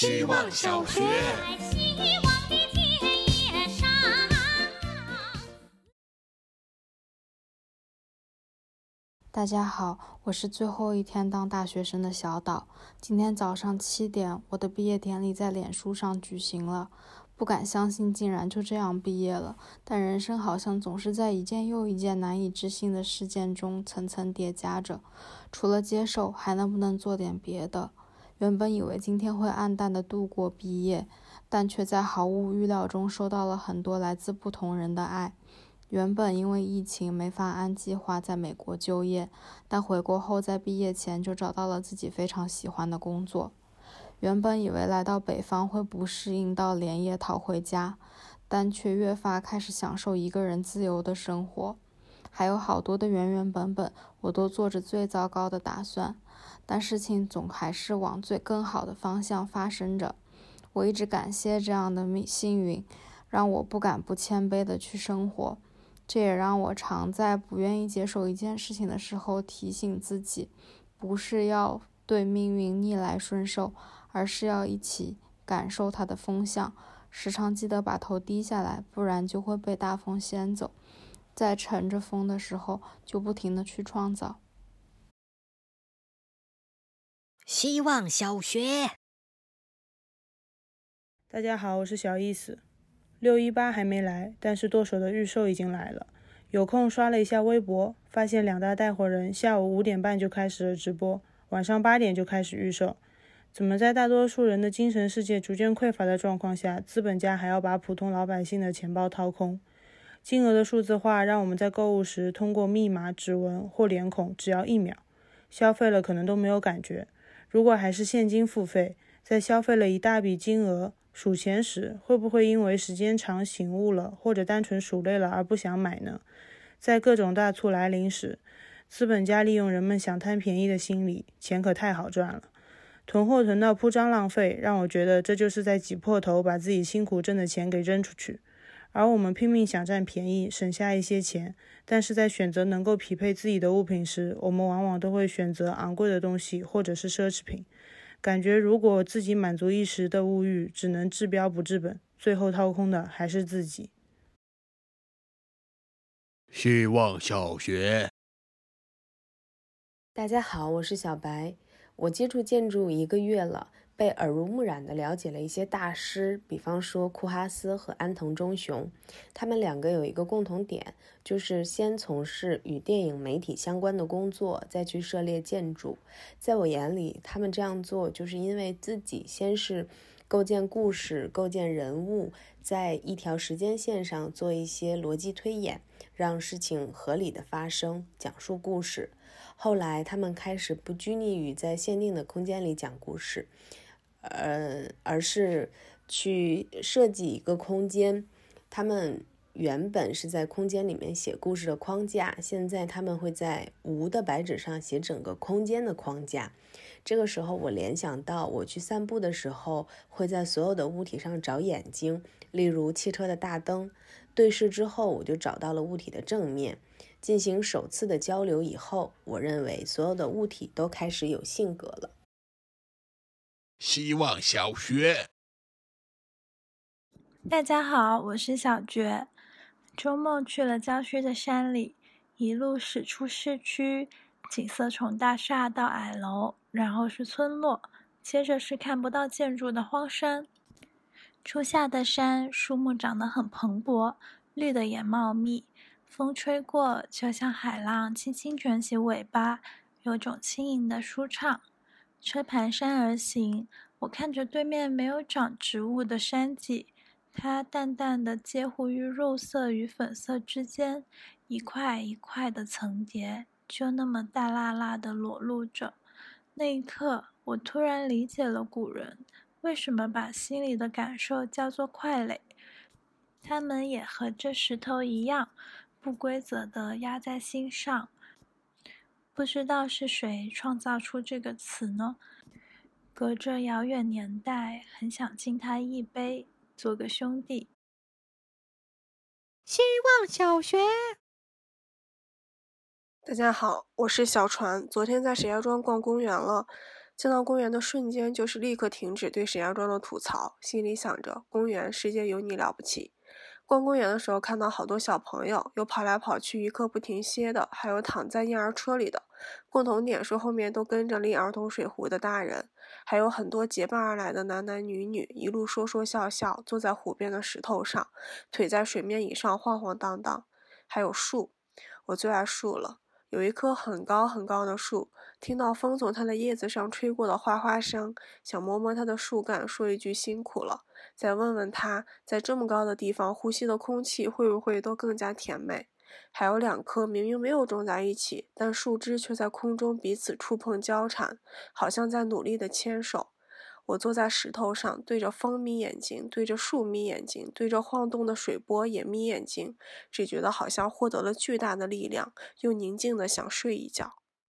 希望小学。大家好，我是最后一天当大学生的小岛。今天早上七点，我的毕业典礼在脸书上举行了。不敢相信，竟然就这样毕业了。但人生好像总是在一件又一件难以置信的事件中层层叠加着。除了接受，还能不能做点别的？原本以为今天会暗淡的度过毕业，但却在毫无预料中收到了很多来自不同人的爱。原本因为疫情没法按计划在美国就业，但回国后在毕业前就找到了自己非常喜欢的工作。原本以为来到北方会不适应到连夜逃回家，但却越发开始享受一个人自由的生活。还有好多的原原本本，我都做着最糟糕的打算，但事情总还是往最更好的方向发生着。我一直感谢这样的命幸运，让我不敢不谦卑的去生活。这也让我常在不愿意接受一件事情的时候提醒自己，不是要对命运逆来顺受，而是要一起感受它的风向。时常记得把头低下来，不然就会被大风掀走。在乘着风的时候，就不停的去创造。希望小学，大家好，我是小意思。六一八还没来，但是剁手的预售已经来了。有空刷了一下微博，发现两大带货人下午五点半就开始了直播，晚上八点就开始预售。怎么在大多数人的精神世界逐渐匮乏的状况下，资本家还要把普通老百姓的钱包掏空？金额的数字化让我们在购物时通过密码、指纹或脸孔，只要一秒，消费了可能都没有感觉。如果还是现金付费，在消费了一大笔金额。数钱时会不会因为时间长醒悟了，或者单纯数累了而不想买呢？在各种大促来临时，资本家利用人们想贪便宜的心理，钱可太好赚了，囤货囤到铺张浪费，让我觉得这就是在挤破头把自己辛苦挣的钱给扔出去。而我们拼命想占便宜，省下一些钱，但是在选择能够匹配自己的物品时，我们往往都会选择昂贵的东西或者是奢侈品。感觉如果自己满足一时的物欲，只能治标不治本，最后掏空的还是自己。希望小学，大家好，我是小白。我接触建筑一个月了，被耳濡目染地了解了一些大师，比方说库哈斯和安藤忠雄。他们两个有一个共同点，就是先从事与电影媒体相关的工作，再去涉猎建筑。在我眼里，他们这样做就是因为自己先是构建故事、构建人物，在一条时间线上做一些逻辑推演，让事情合理的发生，讲述故事。后来，他们开始不拘泥于在限定的空间里讲故事，呃，而是去设计一个空间。他们原本是在空间里面写故事的框架，现在他们会在无的白纸上写整个空间的框架。这个时候，我联想到我去散步的时候，会在所有的物体上找眼睛，例如汽车的大灯。对视之后，我就找到了物体的正面。进行首次的交流以后，我认为所有的物体都开始有性格了。希望小学，大家好，我是小觉。周末去了郊区的山里，一路驶出市区，景色从大厦到矮楼，然后是村落，接着是看不到建筑的荒山。初夏的山，树木长得很蓬勃，绿的也茂密。风吹过，就像海浪轻轻卷起尾巴，有种轻盈的舒畅。车蹒山而行，我看着对面没有长植物的山脊，它淡淡的介乎于肉色与粉色之间，一块一块的层叠，就那么大辣辣的裸露着。那一刻，我突然理解了古人为什么把心里的感受叫做块垒，他们也和这石头一样。不规则的压在心上，不知道是谁创造出这个词呢？隔着遥远年代，很想敬他一杯，做个兄弟。希望小学，大家好，我是小船。昨天在石家庄逛公园了，进到公园的瞬间，就是立刻停止对石家庄的吐槽，心里想着公园世界有你了不起。逛公园的时候，看到好多小朋友，有跑来跑去一刻不停歇的，还有躺在婴儿车里的。共同点是后面都跟着拎儿童水壶的大人，还有很多结伴而来的男男女女，一路说说笑笑，坐在湖边的石头上，腿在水面以上晃晃荡荡。还有树，我最爱树了。有一棵很高很高的树，听到风从它的叶子上吹过的哗哗声，想摸摸它的树干，说一句辛苦了。再问问它，在这么高的地方呼吸的空气会不会都更加甜美？还有两棵明明没有种在一起，但树枝却在空中彼此触碰交缠，好像在努力的牵手。我坐在石头上，对着风眯眼睛，对着树眯眼睛，对着晃动的水波也眯眼睛，只觉得好像获得了巨大的力量，又宁静的想睡一觉。